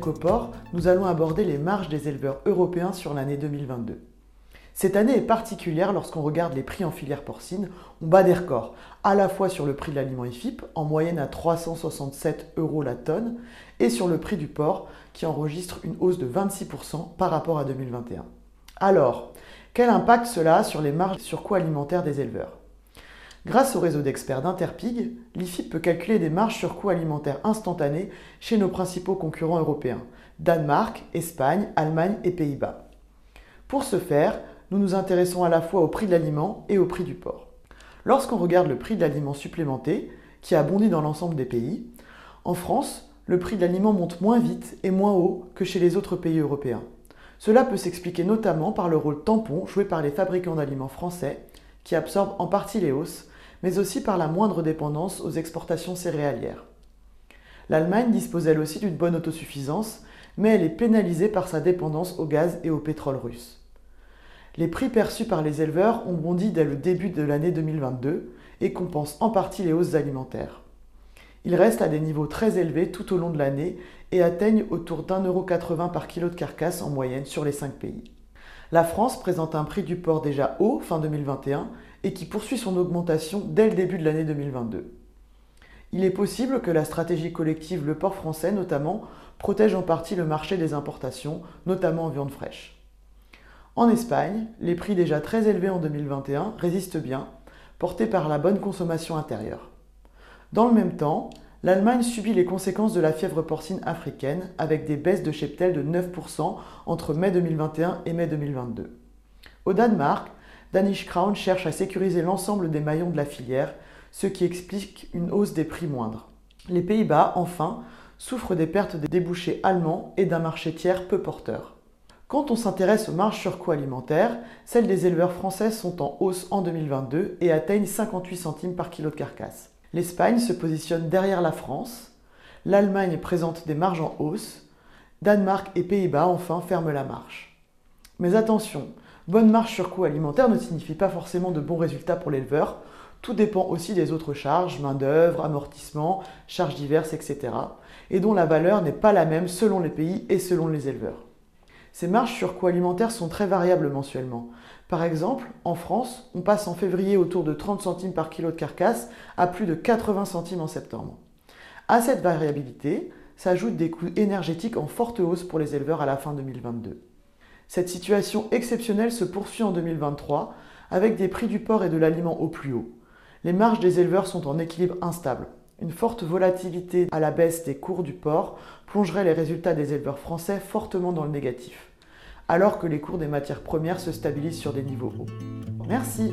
Coport, nous allons aborder les marges des éleveurs européens sur l'année 2022. Cette année est particulière lorsqu'on regarde les prix en filière porcine. On bat des records, à la fois sur le prix de l'aliment IFIP, en moyenne à 367 euros la tonne, et sur le prix du porc, qui enregistre une hausse de 26% par rapport à 2021. Alors, quel impact cela a sur les marges surcoût alimentaires des éleveurs? Grâce au réseau d'experts d'Interpig, l'IFIP peut calculer des marges surcoût alimentaires instantanées chez nos principaux concurrents européens, Danemark, Espagne, Allemagne et Pays-Bas. Pour ce faire, nous nous intéressons à la fois au prix de l'aliment et au prix du porc. Lorsqu'on regarde le prix de l'aliment supplémenté, qui a bondi dans l'ensemble des pays, en France, le prix de l'aliment monte moins vite et moins haut que chez les autres pays européens. Cela peut s'expliquer notamment par le rôle tampon joué par les fabricants d'aliments français, qui absorbent en partie les hausses, mais aussi par la moindre dépendance aux exportations céréalières. L'Allemagne dispose elle aussi d'une bonne autosuffisance, mais elle est pénalisée par sa dépendance au gaz et au pétrole russe. Les prix perçus par les éleveurs ont bondi dès le début de l'année 2022 et compensent en partie les hausses alimentaires. Ils restent à des niveaux très élevés tout au long de l'année et atteignent autour d'1,80€ par kilo de carcasse en moyenne sur les 5 pays. La France présente un prix du porc déjà haut fin 2021 et qui poursuit son augmentation dès le début de l'année 2022. Il est possible que la stratégie collective Le Porc français notamment protège en partie le marché des importations, notamment en viande fraîche. En Espagne, les prix déjà très élevés en 2021 résistent bien, portés par la bonne consommation intérieure. Dans le même temps, l'Allemagne subit les conséquences de la fièvre porcine africaine avec des baisses de cheptel de 9% entre mai 2021 et mai 2022. Au Danemark, Danish Crown cherche à sécuriser l'ensemble des maillons de la filière, ce qui explique une hausse des prix moindres. Les Pays-Bas, enfin, souffrent des pertes des débouchés allemands et d'un marché tiers peu porteur. Quand on s'intéresse aux marges surcoût alimentaires, celles des éleveurs français sont en hausse en 2022 et atteignent 58 centimes par kilo de carcasse. L'Espagne se positionne derrière la France, l'Allemagne présente des marges en hausse, Danemark et Pays-Bas enfin ferment la marche. Mais attention, bonne marge sur coût alimentaire ne signifie pas forcément de bons résultats pour l'éleveur. Tout dépend aussi des autres charges, main-d'œuvre, amortissement, charges diverses, etc. et dont la valeur n'est pas la même selon les pays et selon les éleveurs. Ces marges sur coût alimentaire sont très variables mensuellement. Par exemple, en France, on passe en février autour de 30 centimes par kilo de carcasse à plus de 80 centimes en septembre. À cette variabilité s'ajoutent des coûts énergétiques en forte hausse pour les éleveurs à la fin 2022. Cette situation exceptionnelle se poursuit en 2023 avec des prix du porc et de l'aliment au plus haut. Les marges des éleveurs sont en équilibre instable. Une forte volatilité à la baisse des cours du porc plongerait les résultats des éleveurs français fortement dans le négatif, alors que les cours des matières premières se stabilisent sur des niveaux hauts. Merci